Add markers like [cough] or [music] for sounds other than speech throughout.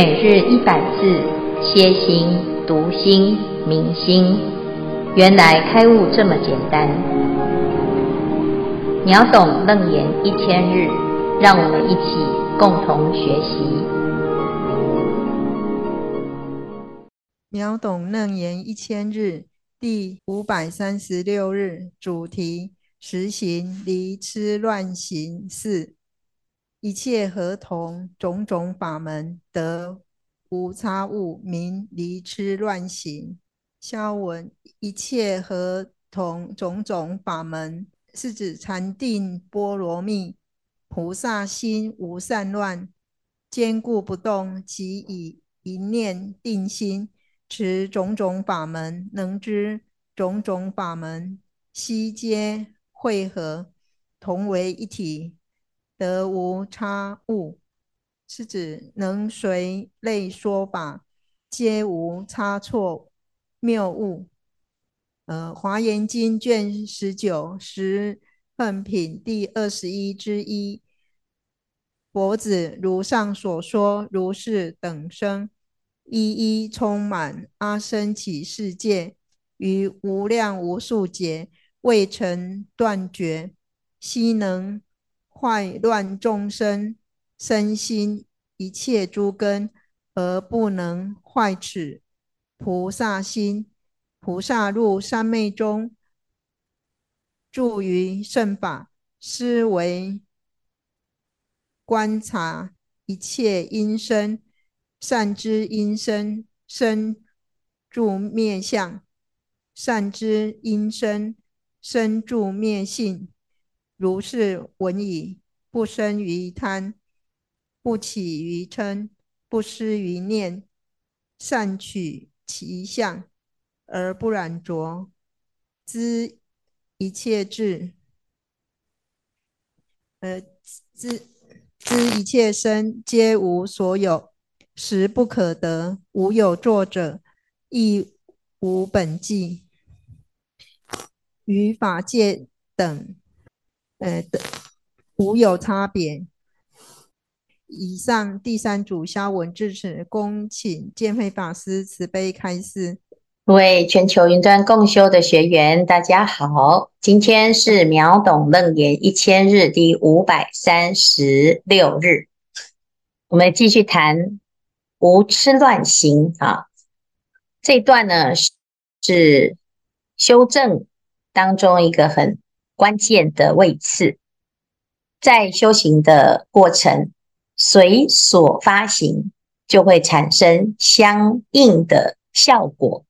每日一百字，歇心、读心、明心，原来开悟这么简单。秒懂楞严一千日，让我们一起共同学习。秒懂楞严一千日第五百三十六日主题：实行离痴乱行四。一切合同种种法门得无差误，名离痴乱行。消文：一切合同种种法门，是指禅定波罗蜜，菩萨心无散乱，坚固不动，即以一念定心持种种法门，能知种种法门悉皆会合，同为一体。得无差误，是指能随类说法，皆无差错谬误。呃，《华严经》卷十九十分品第二十一之一，佛子如上所说，如是等生，一一充满阿僧只世界，于无量无数劫未曾断绝，悉能。坏乱众生身心一切诸根，而不能坏此菩萨心。菩萨入三昧中，住于圣法，思维观察一切因生，善知因生生住灭相，善知因生生住灭性。如是闻已，不生于贪，不起于嗔，不思于念，善取其相，而不染着，知一切智，呃，知知一切生皆无所有，实不可得，无有作者，亦无本际，于法界等。呃的无有差别。以上第三组消文至此，恭请建辉法师慈悲开示。各位全球云端共修的学员，大家好，今天是秒懂楞严一千日第五百三十六日，我们继续谈无痴乱行啊。这段呢是修正当中一个很。关键的位次，在修行的过程，随所发行就会产生相应的效果。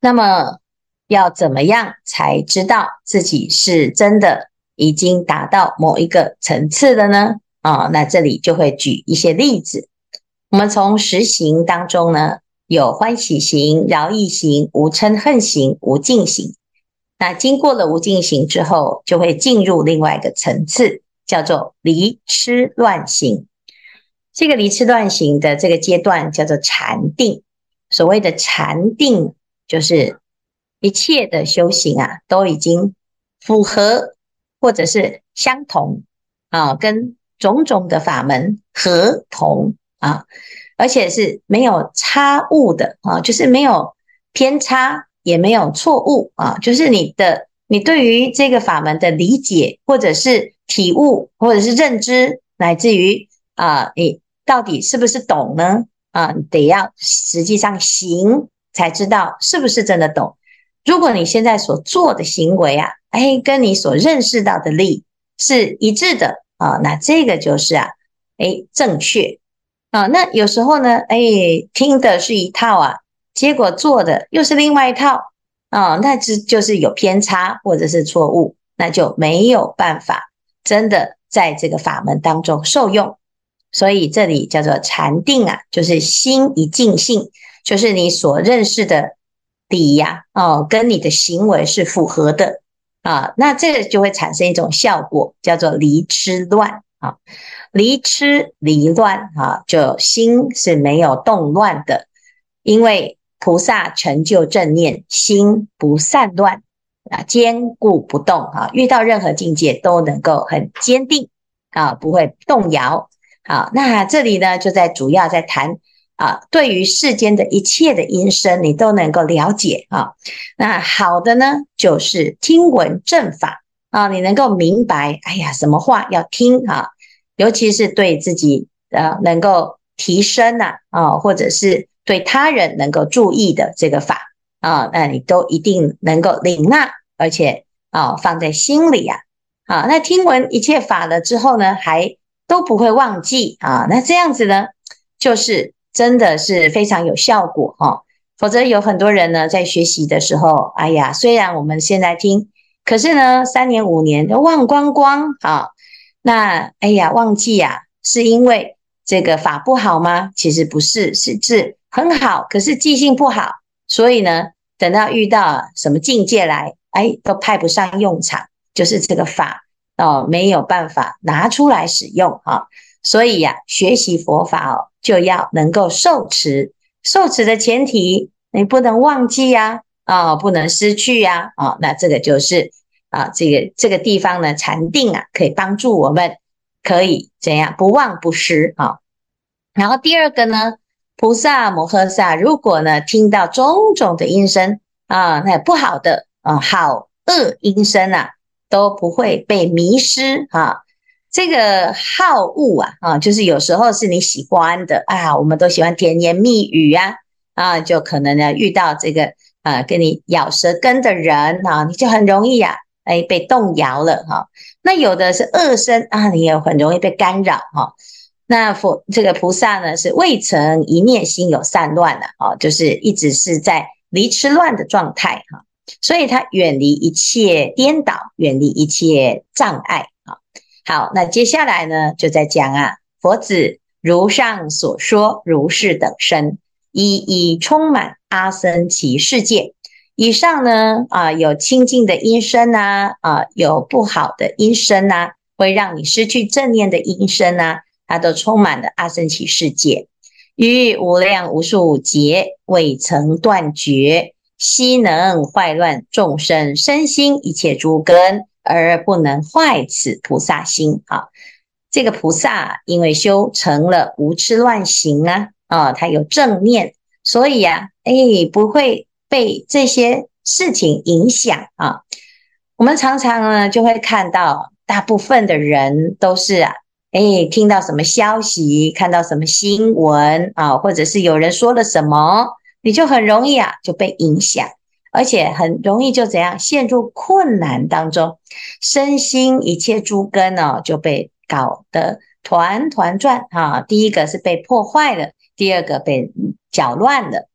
那么，要怎么样才知道自己是真的已经达到某一个层次的呢？啊，那这里就会举一些例子。我们从十行当中呢，有欢喜行、饶益行、无嗔恨行、无净行。那经过了无尽行之后，就会进入另外一个层次，叫做离痴乱行。这个离痴乱行的这个阶段叫做禅定。所谓的禅定，就是一切的修行啊，都已经符合或者是相同啊，跟种种的法门合同啊，而且是没有差误的啊，就是没有偏差。也没有错误啊，就是你的，你对于这个法门的理解，或者是体悟，或者是认知，乃至于啊，你到底是不是懂呢？啊，得要实际上行才知道是不是真的懂。如果你现在所做的行为啊，哎，跟你所认识到的力是一致的啊，那这个就是啊，哎，正确啊。那有时候呢，哎，听的是一套啊。结果做的又是另外一套啊，那这就是有偏差或者是错误，那就没有办法真的在这个法门当中受用。所以这里叫做禅定啊，就是心一静性，就是你所认识的理呀，哦，跟你的行为是符合的啊，那这个就会产生一种效果，叫做离痴乱啊，离痴离乱啊，就心是没有动乱的，因为。菩萨成就正念，心不散乱啊，坚固不动啊，遇到任何境界都能够很坚定啊，不会动摇。好，那这里呢，就在主要在谈啊，对于世间的一切的音声，你都能够了解啊。那好的呢，就是听闻正法啊，你能够明白，哎呀，什么话要听啊？尤其是对自己呃能够提升呐啊，或者是对他人能够注意的这个法啊，那你都一定能够领纳，而且啊放在心里呀。啊，那听闻一切法了之后呢，还都不会忘记啊。那这样子呢，就是真的是非常有效果哈。否则有很多人呢，在学习的时候，哎呀，虽然我们现在听，可是呢，三年五年都忘光光啊。那哎呀，忘记呀，是因为这个法不好吗？其实不是，是是很好，可是记性不好，所以呢，等到遇到什么境界来，哎，都派不上用场。就是这个法哦，没有办法拿出来使用啊，所以呀，学习佛法哦，就要能够受持。受持的前提，你不能忘记呀，啊，不能失去呀，啊，那这个就是啊，这个这个地方呢，禅定啊，可以帮助我们，可以怎样不忘不失啊。然后第二个呢，菩萨摩诃萨，如果呢听到种种的音声啊，那不好的啊，好恶音声啊。都不会被迷失哈，这个好恶啊啊，就是有时候是你喜欢的啊，我们都喜欢甜言蜜语呀啊，就可能呢遇到这个啊跟你咬舌根的人啊，你就很容易啊哎被动摇了哈。那有的是恶声啊，你也很容易被干扰哈。那佛这个菩萨呢是未曾一念心有散乱的啊，就是一直是在离痴乱的状态哈。所以他远离一切颠倒，远离一切障碍啊。好，那接下来呢，就在讲啊，佛子如上所说，如是等身，一一充满阿僧祇世界。以上呢，啊，有清净的音声呐，啊，有不好的音声呐，会让你失去正念的音声呐，它都充满了阿僧祇世界，于无量无数劫未曾断绝。悉能坏乱众生身心一切诸根，而不能坏此菩萨心啊！这个菩萨因为修成了无痴乱行啊，啊，他有正念，所以呀、啊，哎，不会被这些事情影响啊。我们常常呢，就会看到大部分的人都是啊，哎，听到什么消息，看到什么新闻啊，或者是有人说了什么。你就很容易啊，就被影响，而且很容易就怎样陷入困难当中，身心一切诸根呢、就被搞得团团转啊。第一个是被破坏了，第二个被搅乱了。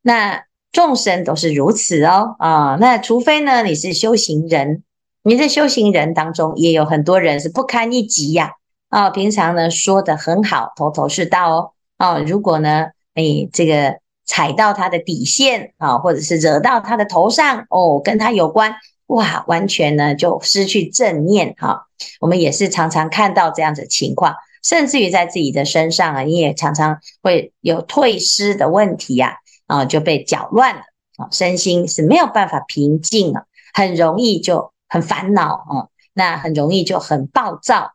那众生都是如此哦啊。那除非呢你是修行人，你在修行人当中也有很多人是不堪一击呀。哦平常呢说得很好，头头是道哦啊。如果呢你这个。踩到他的底线啊，或者是惹到他的头上哦，跟他有关哇，完全呢就失去正念哈。我们也是常常看到这样子的情况，甚至于在自己的身上啊，你也常常会有退失的问题呀啊，就被搅乱了啊，身心是没有办法平静了，很容易就很烦恼啊，那很容易就很暴躁。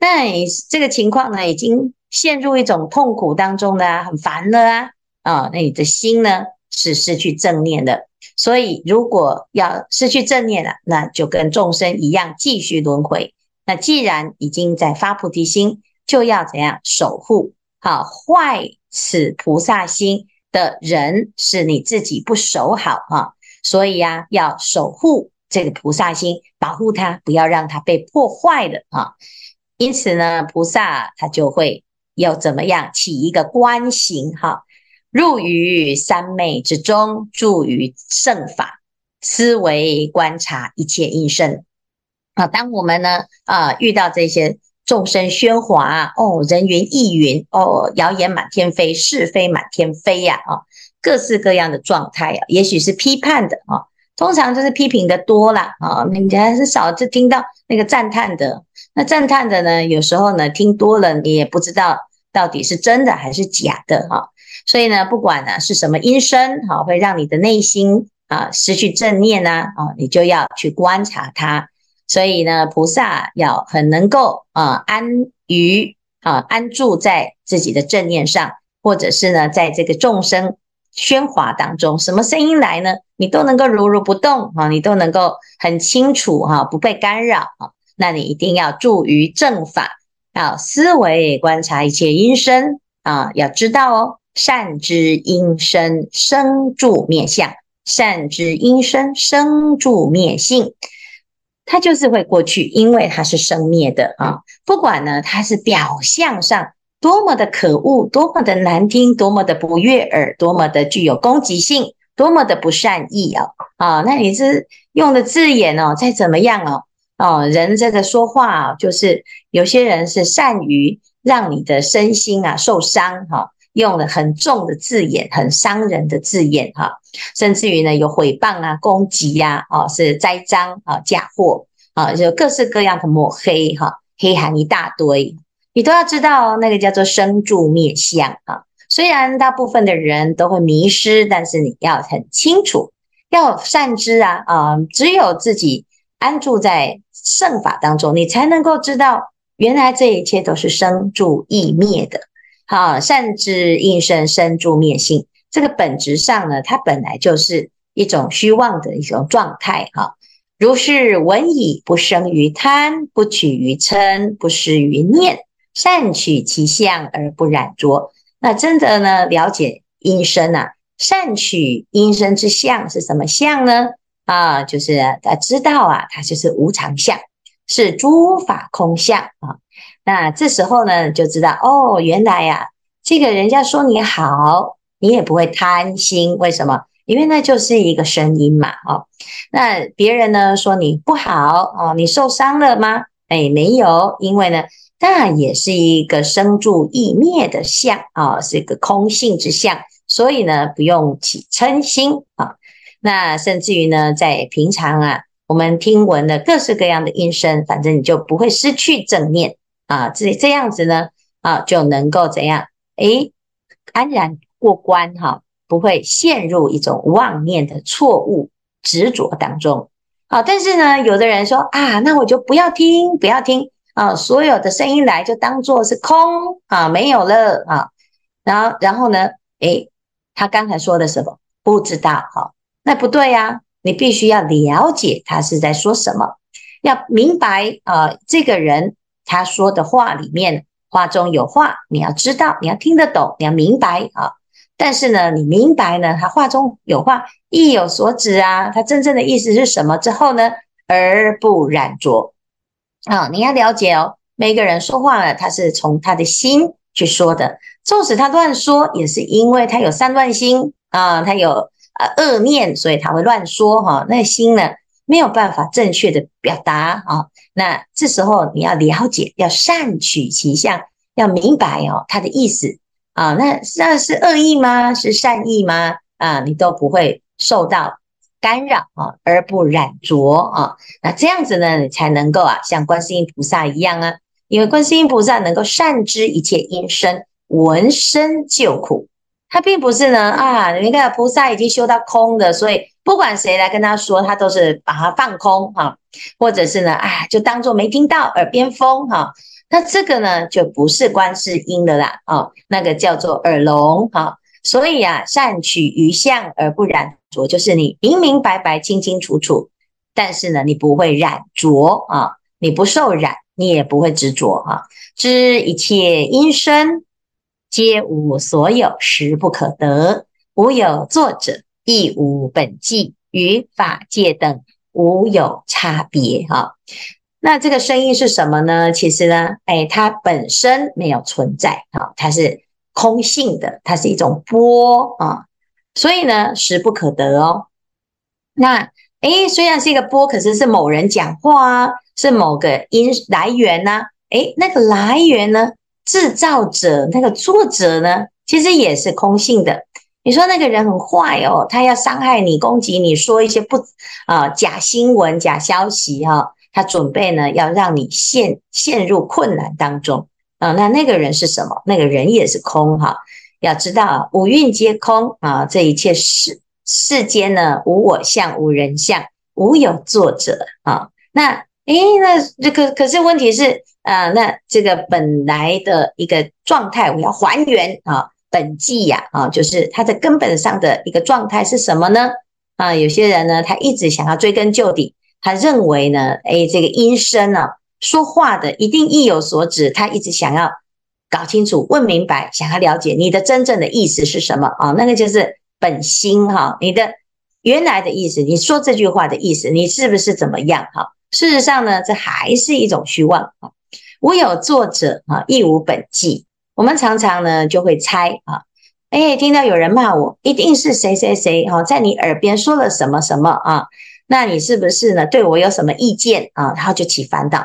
那你这个情况呢，已经陷入一种痛苦当中了，很烦了啊。啊，那你的心呢是失去正念的，所以如果要失去正念了，那就跟众生一样继续轮回。那既然已经在发菩提心，就要怎样守护？好，坏此菩萨心的人是你自己不守好啊，所以呀，要守护这个菩萨心，保护它，不要让它被破坏了啊。因此呢，菩萨他就会要怎么样起一个观行哈。入于三昧之中，住于圣法，思维观察一切应声啊。当我们呢啊遇到这些众生喧哗哦，人云亦云哦，谣言满天飞，是非满天飞呀啊，各式各样的状态啊，也许是批判的啊，通常就是批评的多了啊，你还是少就听到那个赞叹的。那赞叹的呢，有时候呢听多了，你也不知道到底是真的还是假的哈。所以呢，不管呢是什么音声，哈，会让你的内心啊失去正念呢，啊，你就要去观察它。所以呢，菩萨要很能够啊安于啊，安住在自己的正念上，或者是呢，在这个众生喧哗当中，什么声音来呢？你都能够如如不动啊，你都能够很清楚哈，不被干扰啊。那你一定要住于正法，要思维观察一切音声啊，要知道哦，善知音声生住灭相，善知音声生住灭性。它就是会过去，因为它是生灭的啊。不管呢，它是表象上多么的可恶，多么的难听，多么的不悦耳，多么的具有攻击性，多么的不善意啊啊！那你是用的字眼哦，再怎么样哦哦，人这个说话啊，就是有些人是善于让你的身心啊受伤哈，用了很重的字眼，很伤人的字眼哈。甚至于呢，有诽谤啊、攻击呀，啊，是栽赃啊、嫁祸啊，就各式各样的抹黑哈，黑函一大堆，你都要知道，那个叫做生住灭相啊。虽然大部分的人都会迷失，但是你要很清楚，要善知啊啊，只有自己安住在圣法当中，你才能够知道，原来这一切都是生住异灭的。好，善知应身生住灭性。这个本质上呢，它本来就是一种虚妄的一种状态哈。如是闻已，不生于贪，不取于嗔，不失于念，善取其相而不染浊。那真的呢，了解音声啊，善取音声之相是什么相呢？啊，就是他知道啊，它就是无常相，是诸法空相啊。那这时候呢，就知道哦，原来呀、这个人家说你好。你也不会贪心，为什么？因为那就是一个声音嘛，哦。那别人呢说你不好哦，你受伤了吗？哎，没有，因为呢，那也是一个生住异灭的相啊，是一个空性之相，所以呢，不用起嗔心啊。那甚至于呢，在平常啊，我们听闻的各式各样的音声，反正你就不会失去正念啊，这这样子呢啊，就能够怎样？哎，安然。过关哈，不会陷入一种妄念的错误执着当中。好，但是呢，有的人说啊，那我就不要听，不要听啊，所有的声音来就当做是空啊，没有了啊。然后，然后呢，诶，他刚才说的什么？不知道哈，那不对呀，你必须要了解他是在说什么，要明白啊，这个人他说的话里面话中有话，你要知道，你要听得懂，你要明白啊。但是呢，你明白呢，他话中有话，意有所指啊，他真正的意思是什么之后呢，而不染着啊，你要了解哦，每个人说话呢，他是从他的心去说的，纵使他乱说，也是因为他有三乱心啊，他有呃恶念，所以他会乱说哈，那心呢没有办法正确的表达啊，那这时候你要了解，要善取其相，要明白哦，他的意思。啊，那那是恶意吗？是善意吗？啊，你都不会受到干扰啊，而不染浊啊。那这样子呢，你才能够啊，像观世音菩萨一样啊，因为观世音菩萨能够善知一切音声，闻声救苦。他并不是呢啊，你看菩萨已经修到空的，所以不管谁来跟他说，他都是把它放空哈，或者是呢，啊，就当做没听到，耳边风哈。那这个呢，就不是观世音的啦，哦，那个叫做耳聋哈、所以啊，善取于相而不染着，就是你明明白白、清清楚楚，但是呢，你不会染浊啊，你不受染，你也不会执着啊。知一切音声皆无所有，实不可得，无有作者，亦无本际，与法界等无有差别哈。那这个声音是什么呢？其实呢，哎，它本身没有存在啊，它是空性的，它是一种波啊，所以呢，实不可得哦。那哎，虽然是一个波，可是是某人讲话啊，是某个音来源呐，哎，那个来源呢，制造者那个作者呢，其实也是空性的。你说那个人很坏哦，他要伤害你、攻击你，说一些不啊假新闻、假消息哈。他准备呢，要让你陷陷入困难当中啊！那那个人是什么？那个人也是空哈。要知道五蕴皆空啊，这一切世世间呢，无我相，无人相，无有作者啊。那诶，那这个可是问题是，啊，那这个本来的一个状态，我要还原啊，本际呀啊，就是它的根本上的一个状态是什么呢？啊，有些人呢，他一直想要追根究底，他认为呢，哎，这个音声啊，说话的一定意有所指，他一直想要搞清楚、问明白，想要了解你的真正的意思是什么啊？那个就是本心哈，你的原来的意思，你说这句话的意思，你是不是怎么样哈？事实上呢，这还是一种虚妄啊。无有作者啊，亦无本际。我们常常呢就会猜啊，哎，听到有人骂我，一定是谁谁谁哈，在你耳边说了什么什么啊？那你是不是呢对我有什么意见啊？然后就起烦恼，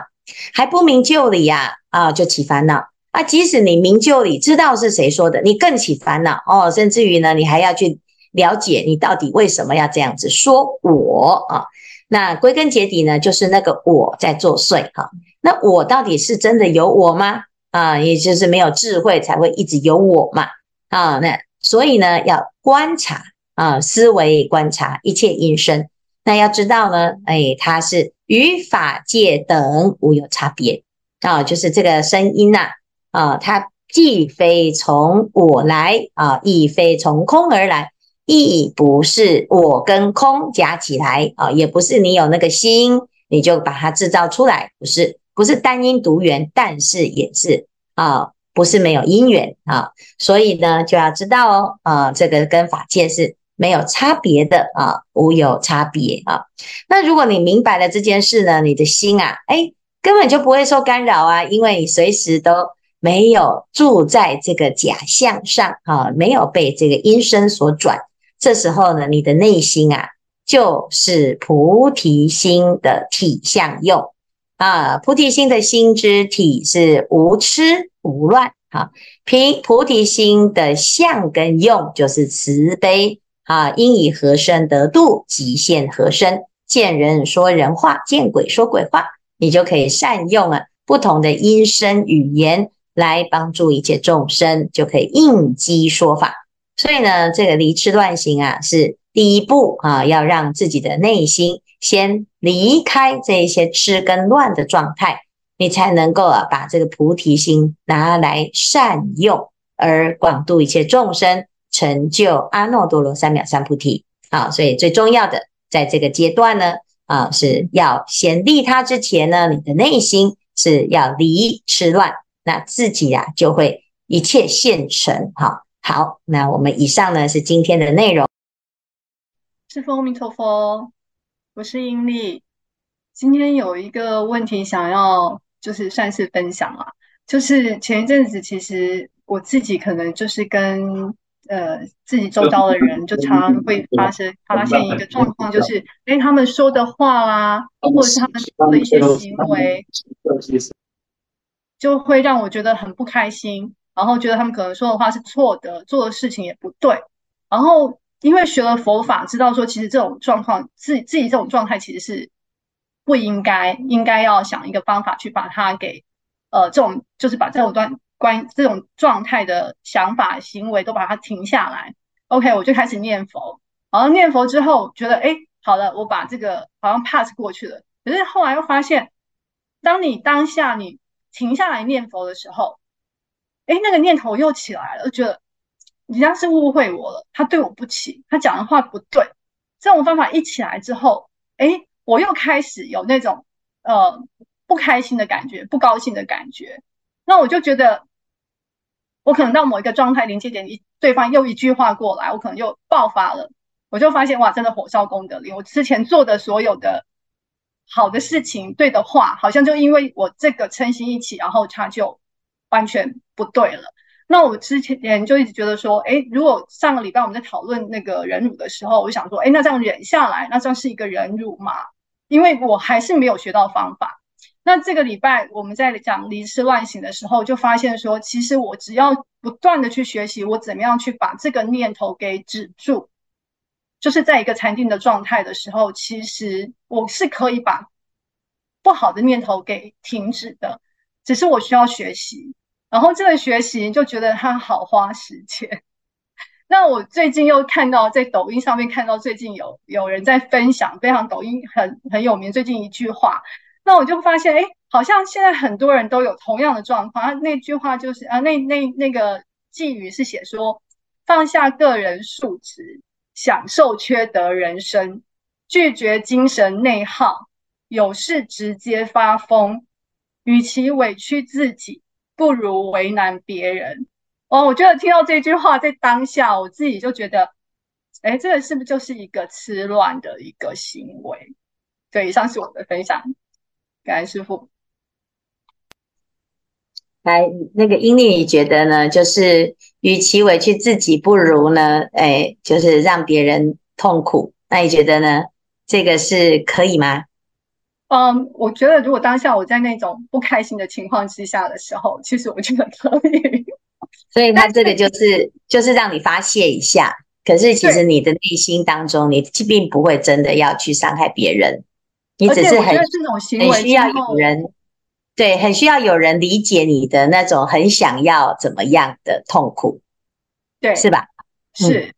还不明就里呀啊，就起烦恼啊。即使你明就里，知道是谁说的，你更起烦恼哦。甚至于呢，你还要去了解你到底为什么要这样子说我啊？那归根结底呢，就是那个我在作祟哈。那我到底是真的有我吗？啊，也就是没有智慧才会一直有我嘛。啊，那所以呢，要观察啊，思维观察一切音声。那要知道呢，哎，它是与法界等无有差别啊，就是这个声音呐，啊，它既非从我来啊，亦非从空而来，亦不是我跟空加起来啊，也不是你有那个心，你就把它制造出来，不是。不是单因独缘，但是也是啊，不是没有因缘啊，所以呢，就要知道哦，啊，这个跟法界是没有差别的啊，无有差别啊。那如果你明白了这件事呢，你的心啊，哎，根本就不会受干扰啊，因为你随时都没有住在这个假象上啊，没有被这个音声所转。这时候呢，你的内心啊，就是菩提心的体相用。啊，菩提心的心之体是无痴无乱，哈，凭菩提心的相跟用就是慈悲啊，应以何身得度，即现何身，见人说人话，见鬼说鬼话，你就可以善用啊不同的音声语言来帮助一切众生，就可以应机说法。所以呢，这个离痴乱行啊，是第一步啊，要让自己的内心。先离开这些痴跟乱的状态，你才能够啊把这个菩提心拿来善用，而广度一切众生，成就阿耨多罗三藐三菩提。啊，所以最重要的在这个阶段呢，啊是要先利他之前呢，你的内心是要离痴乱，那自己啊就会一切现成。好，好，那我们以上呢是今天的内容。师父阿弥陀佛。我是英丽，今天有一个问题想要就是算是分享啊，就是前一阵子其实我自己可能就是跟呃自己周遭的人就常常会发生发现一个状况，就是诶他们说的话啦，或者是他们做的一些行为，就会让我觉得很不开心，然后觉得他们可能说的话是错的，做的事情也不对，然后。因为学了佛法，知道说其实这种状况，自自己这种状态其实是不应该，应该要想一个方法去把它给，呃，这种就是把这种段关这种状态的想法行为都把它停下来。OK，我就开始念佛，然后念佛之后觉得，哎，好了，我把这个好像 pass 过去了。可是后来又发现，当你当下你停下来念佛的时候，哎，那个念头又起来了，就觉得。人家是误会我了，他对我不起，他讲的话不对。这种方法一起来之后，诶，我又开始有那种呃不开心的感觉，不高兴的感觉。那我就觉得，我可能到某一个状态临界点，一对方又一句话过来，我可能又爆发了。我就发现哇，真的火烧功德林。我之前做的所有的好的事情，对的话，好像就因为我这个嗔心一起，然后他就完全不对了。那我之前就一直觉得说，诶，如果上个礼拜我们在讨论那个忍辱的时候，我就想说，诶，那这样忍下来，那这样是一个忍辱吗？因为我还是没有学到方法。那这个礼拜我们在讲离痴乱行的时候，就发现说，其实我只要不断的去学习，我怎么样去把这个念头给止住，就是在一个禅定的状态的时候，其实我是可以把不好的念头给停止的，只是我需要学习。然后这个学习就觉得它好花时间。[laughs] 那我最近又看到在抖音上面看到最近有有人在分享，非常抖音很很有名最近一句话，那我就发现，哎，好像现在很多人都有同样的状况。那句话就是啊，那那那个寄语是写说，放下个人素质，享受缺德人生，拒绝精神内耗，有事直接发疯。与其委屈自己，不如为难别人。哦，我觉得听到这句话，在当下我自己就觉得，哎，这个是不是就是一个痴乱的一个行为？对，以上是我的分享。感恩师父。来，那个英丽，你觉得呢？就是与其委屈自己，不如呢，哎，就是让别人痛苦。那你觉得呢？这个是可以吗？嗯，我觉得如果当下我在那种不开心的情况之下的时候，其实我觉得可以。[laughs] 所以他这个就是就是让你发泄一下。可是其实你的内心当中，你并不会真的要去伤害别人。你只是很很需要有人，对，很需要有人理解你的那种很想要怎么样的痛苦，对，是吧？是，嗯、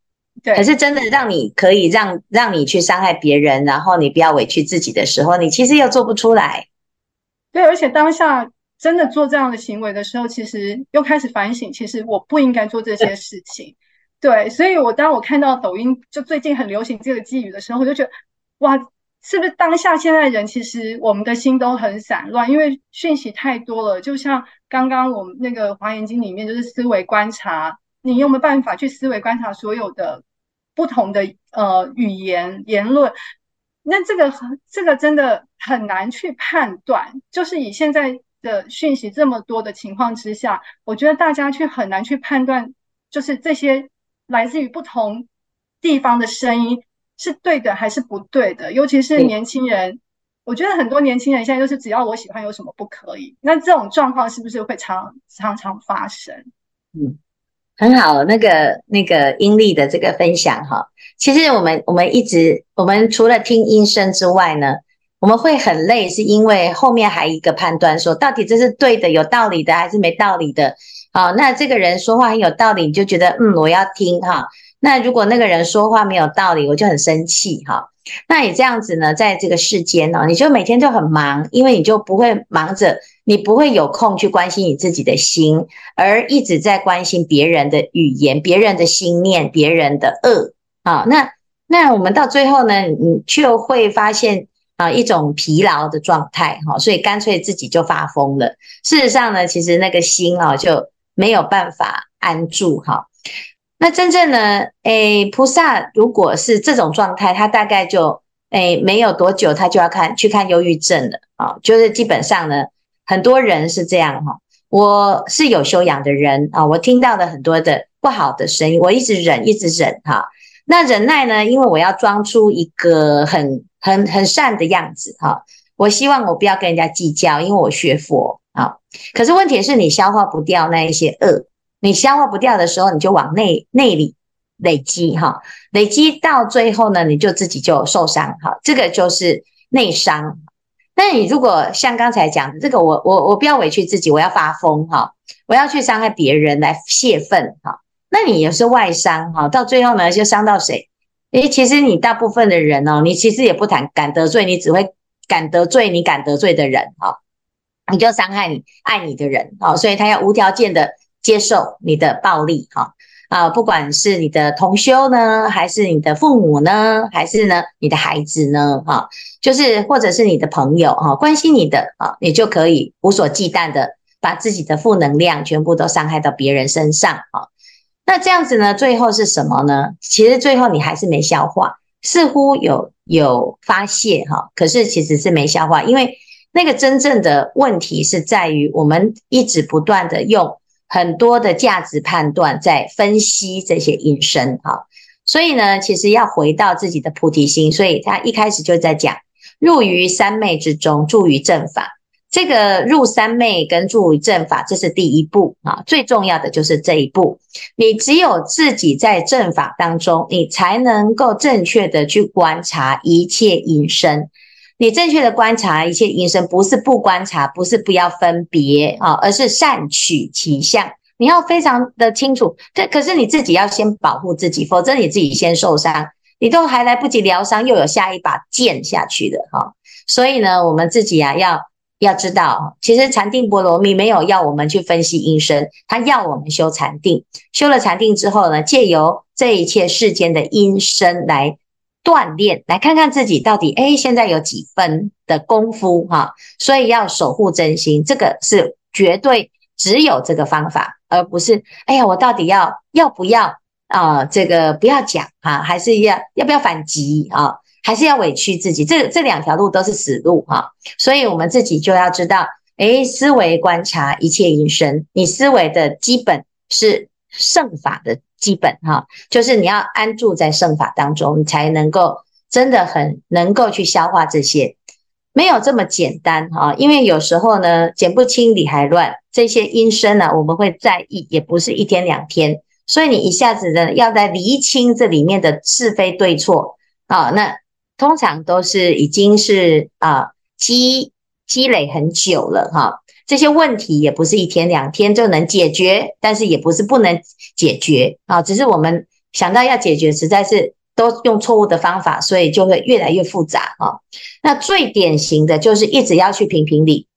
对。可是真的让你可以让让你去伤害别人，然后你不要委屈自己的时候，你其实又做不出来。对，而且当下真的做这样的行为的时候，其实又开始反省，其实我不应该做这些事情。对，对，所以我当我看到抖音就最近很流行这个寄语的时候，我就觉得哇。是不是当下现在人其实我们的心都很散乱，因为讯息太多了。就像刚刚我们那个《华严经》里面，就是思维观察，你有没有办法去思维观察所有的不同的呃语言言论？那这个这个真的很难去判断。就是以现在的讯息这么多的情况之下，我觉得大家却很难去判断，就是这些来自于不同地方的声音。是对的还是不对的？尤其是年轻人，我觉得很多年轻人现在就是只要我喜欢，有什么不可以？那这种状况是不是会常常常发生？嗯，很好，那个那个英丽的这个分享哈，其实我们我们一直我们除了听音声之外呢，我们会很累，是因为后面还一个判断说，到底这是对的、有道理的还是没道理的？好，那这个人说话很有道理，你就觉得嗯，我要听哈。那如果那个人说话没有道理，我就很生气哈。那你这样子呢，在这个世间呢，你就每天就很忙，因为你就不会忙着，你不会有空去关心你自己的心，而一直在关心别人的语言、别人的心念、别人的恶啊。那那我们到最后呢，你就会发现啊，一种疲劳的状态哈，所以干脆自己就发疯了。事实上呢，其实那个心啊就没有办法安住哈。那真正呢，诶，菩萨如果是这种状态，他大概就诶没有多久，他就要看去看忧郁症了啊。就是基本上呢，很多人是这样哈。我是有修养的人啊，我听到了很多的不好的声音，我一直忍，一直忍哈。那忍耐呢，因为我要装出一个很很很善的样子哈。我希望我不要跟人家计较，因为我学佛啊。可是问题是你消化不掉那一些恶。你消化不掉的时候，你就往内内里累积哈，累积到最后呢，你就自己就受伤哈，这个就是内伤。那你如果像刚才讲的这个，我我我不要委屈自己，我要发疯哈，我要去伤害别人来泄愤哈，那你也是外伤哈，到最后呢就伤到谁？诶，其实你大部分的人哦，你其实也不谈敢得罪，你只会敢得罪你敢得罪的人哈，你就伤害你爱你的人啊，所以他要无条件的。接受你的暴力，哈啊，不管是你的同修呢，还是你的父母呢，还是呢你的孩子呢，哈，就是或者是你的朋友，哈，关心你的啊，你就可以无所忌惮的把自己的负能量全部都伤害到别人身上，啊，那这样子呢，最后是什么呢？其实最后你还是没消化，似乎有有发泄，哈，可是其实是没消化，因为那个真正的问题是在于我们一直不断的用。很多的价值判断在分析这些音声哈，所以呢，其实要回到自己的菩提心，所以他一开始就在讲入于三昧之中，住于正法。这个入三昧跟住于正法，这是第一步啊，最重要的就是这一步。你只有自己在正法当中，你才能够正确的去观察一切音声。你正确的观察一切音声，不是不观察，不是不要分别啊，而是善取其相。你要非常的清楚，这可是你自己要先保护自己，否则你自己先受伤。你都还来不及疗伤，又有下一把剑下去的哈。所以呢，我们自己啊，要要知道，其实禅定波罗蜜没有要我们去分析音声，他要我们修禅定。修了禅定之后呢，借由这一切世间的音声来锻炼，来看看自己到底哎，现在有几分的功夫哈。所以要守护真心，这个是绝对只有这个方法，而不是哎呀，我到底要要不要啊、这个不要讲啊，还是要要不要反击啊？还是要委屈自己，这这两条路都是死路哈，所以我们自己就要知道，诶，思维观察一切因生，你思维的基本是圣法的基本哈，就是你要安住在圣法当中，你才能够真的很能够去消化这些，没有这么简单哈，因为有时候呢，剪不清理还乱，这些音声呢，我们会在意，也不是一天两天，所以你一下子呢，要在厘清这里面的是非对错啊，那。通常都是已经是啊积积累很久了哈，这些问题也不是一天两天就能解决，但是也不是不能解决啊，只是我们想到要解决，实在是都用错误的方法，所以就会越来越复杂啊。那最典型的就是一直要去评评理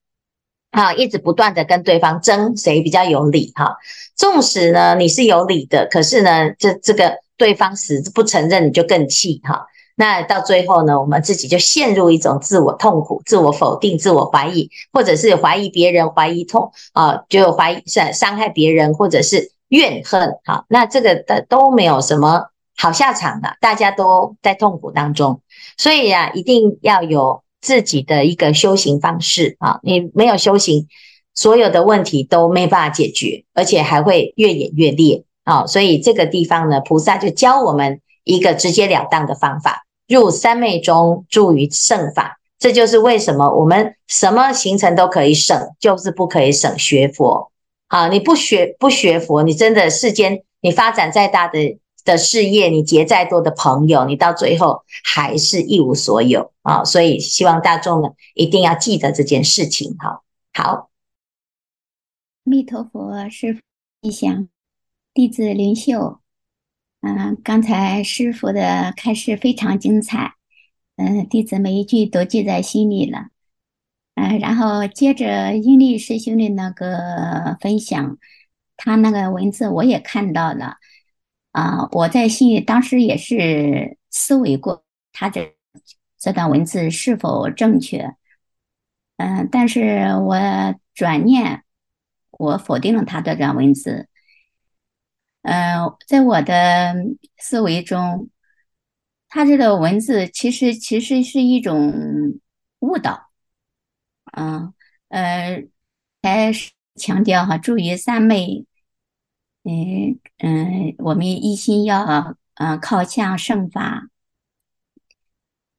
啊，一直不断的跟对方争谁比较有理哈。纵使呢你是有理的，可是呢这这个对方死不承认，你就更气哈。那到最后呢，我们自己就陷入一种自我痛苦、自我否定、自我怀疑，或者是怀疑别人、怀疑痛啊，就怀疑伤伤害别人，或者是怨恨。好，那这个的都没有什么好下场的，大家都在痛苦当中。所以啊，一定要有自己的一个修行方式啊，你没有修行，所有的问题都没办法解决，而且还会越演越烈啊。所以这个地方呢，菩萨就教我们一个直截了当的方法。入三昧中，住于圣法，这就是为什么我们什么行程都可以省，就是不可以省学佛。啊，你不学不学佛，你真的世间你发展再大的的事业，你结再多的朋友，你到最后还是一无所有啊！所以希望大众呢一定要记得这件事情。哈，好，阿弥陀佛，师父吉祥，弟子灵秀。嗯，刚才师傅的开示非常精彩，嗯，弟子每一句都记在心里了。嗯，然后接着英利师兄的那个分享，他那个文字我也看到了，啊，我在心里当时也是思维过，他这这段文字是否正确？嗯，但是我转念，我否定了他这段文字。嗯、在我的思维中，他这个文字其实其实是一种误导，嗯呃，还强调哈，住于三昧，嗯嗯，我们一心要嗯、靠向圣法，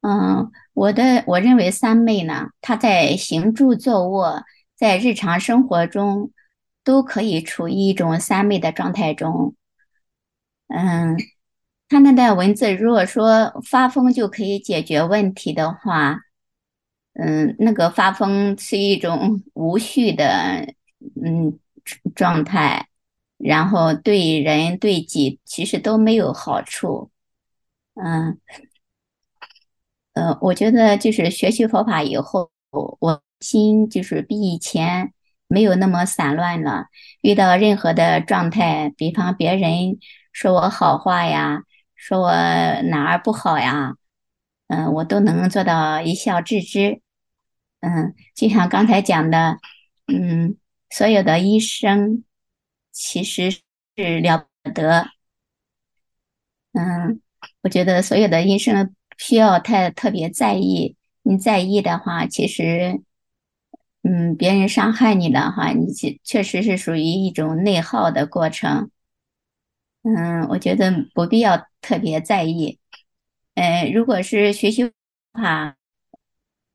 嗯，我的我认为三昧呢，它在行住坐卧，在日常生活中都可以处于一种三昧的状态中。嗯，他那段文字，如果说发疯就可以解决问题的话，嗯，那个发疯是一种 [laughs] 无序的嗯状态，然后对人对己其实都没有好处。嗯，呃，我觉得就是学习佛法以后，我心就是比以前没有那么散乱了。遇到任何的状态，比方别人。说我好话呀，说我哪儿不好呀，嗯，我都能做到一笑置之。嗯，就像刚才讲的，嗯，所有的医生其实是了不得。嗯，我觉得所有的音声需要太特别在意。你在意的话，其实，嗯，别人伤害你的话，你确确实是属于一种内耗的过程。嗯，我觉得不必要特别在意。呃，如果是学习法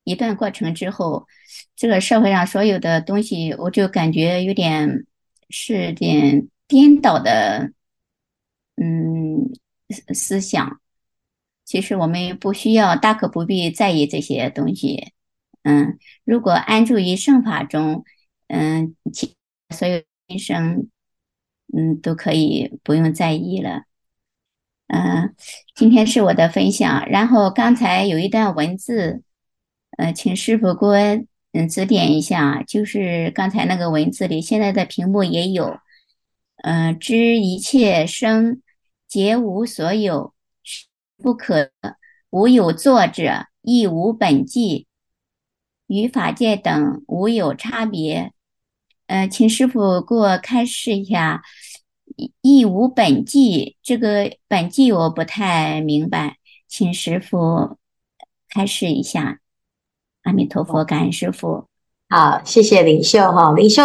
一段过程之后，这个社会上所有的东西，我就感觉有点是点颠倒的，嗯，思想。其实我们不需要，大可不必在意这些东西。嗯，如果安住于圣法中，嗯，其所有人生。嗯，都可以不用在意了。嗯，今天是我的分享。然后刚才有一段文字，呃，请师父给我嗯指点一下，就是刚才那个文字里，现在的屏幕也有。嗯、知一切生皆无所有，不可无有作者，亦无本际，与法界等无有差别。呃，请师傅给我开示一下。亦无本际，这个本际我不太明白，请师傅开示一下。阿弥陀佛，感恩师傅。好，谢谢领袖哈，领袖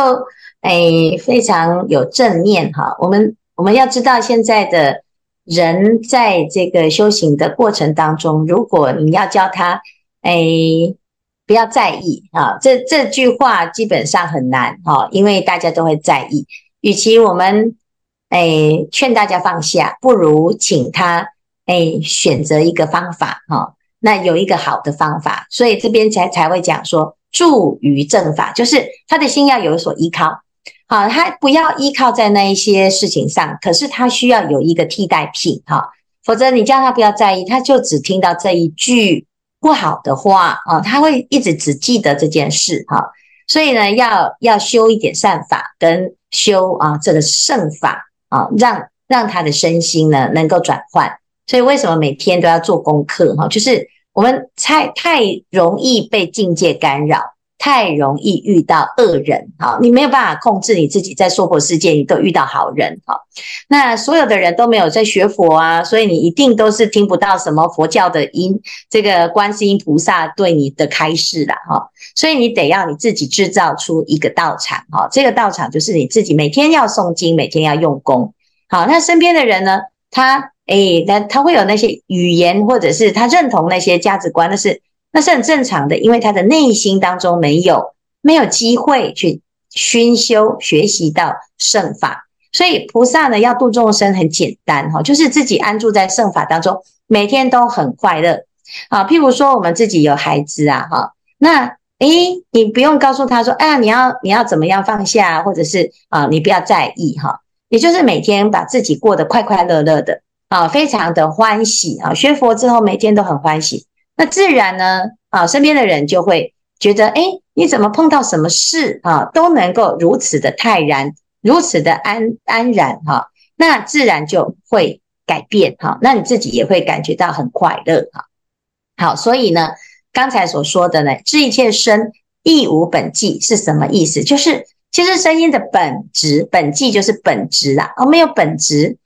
哎，非常有正念哈。我们我们要知道，现在的人在这个修行的过程当中，如果你要教他哎，不要在意啊，这这句话基本上很难哈，因为大家都会在意。与其我们哎，劝大家放下，不如请他哎选择一个方法哈、那有一个好的方法，所以这边才才会讲说，住于正法，就是他的心要有所依靠。好，他不要依靠在那一些事情上，可是他需要有一个替代品哈、否则你叫他不要在意，他就只听到这一句不好的话啊、他会一直只记得这件事哈、所以呢，要要修一点善法，跟修啊这个圣法。啊，让让他的身心呢能够转换，所以为什么每天都要做功课哈？就是我们太太容易被境界干扰，太容易遇到恶人哈，你没有办法控制你自己，在娑婆世界你都遇到好人哈。那所有的人都没有在学佛啊，所以你一定都是听不到什么佛教的音，这个观世音菩萨对你的开示啦哈。所以你得要你自己制造出一个道场哈，这个道场就是你自己每天要诵经，每天要用功。好，那身边的人呢？他诶，那他会有那些语言，或者是他认同那些价值观，那是那是很正常的，因为他的内心当中没有没有机会去熏修学习到圣法，所以菩萨呢要度众生很简单哈，就是自己安住在圣法当中，每天都很快乐。啊，譬如说我们自己有孩子啊，哈，那。诶，你不用告诉他说，哎呀，你要你要怎么样放下，或者是啊，你不要在意哈。也就是每天把自己过得快快乐乐的啊，非常的欢喜啊。学佛之后每天都很欢喜，那自然呢啊，身边的人就会觉得，诶，你怎么碰到什么事啊，都能够如此的泰然，如此的安安然哈。那自然就会改变哈，那你自己也会感觉到很快乐哈。好，所以呢。刚才所说的呢，知一切生亦无本际是什么意思？就是其实声音的本质，本际就是本质啦。而、哦、没有本质，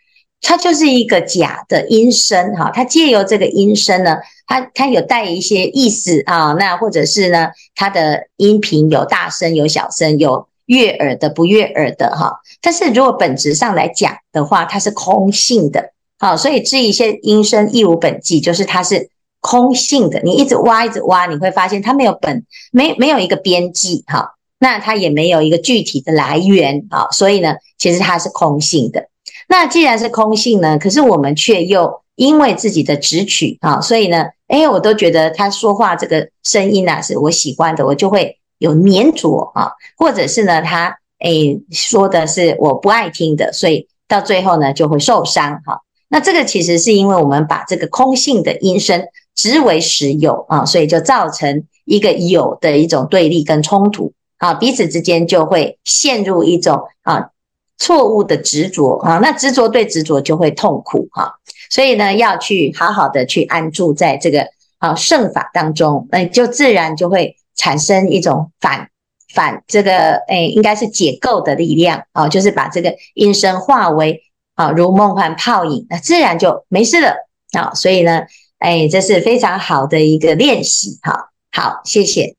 它就是一个假的音声哈。它借由这个音声呢，它它有带一些意思啊。那或者是呢，它的音频有大声有小声，有悦耳的不悦耳的哈。但是如果本质上来讲的话，它是空性的。好，所以这一些音声亦无本际，就是它是。空性的，你一直挖，一直挖，你会发现它没有本，没没有一个边际，哈，那它也没有一个具体的来源，啊，所以呢，其实它是空性的。那既然是空性呢，可是我们却又因为自己的执取，啊，所以呢，哎，我都觉得他说话这个声音啊是我喜欢的，我就会有黏着啊，或者是呢，他哎说的是我不爱听的，所以到最后呢就会受伤，哈。那这个其实是因为我们把这个空性的音声。执为实有啊，所以就造成一个有的一种对立跟冲突啊，彼此之间就会陷入一种啊错误的执着啊，那执着对执着就会痛苦哈，所以呢，要去好好的去安住在这个啊圣法当中，那就自然就会产生一种反反这个诶，应该是解构的力量啊，就是把这个音声化为啊如梦幻泡影，那自然就没事了啊，所以呢。哎，这是非常好的一个练习哈。好，谢谢。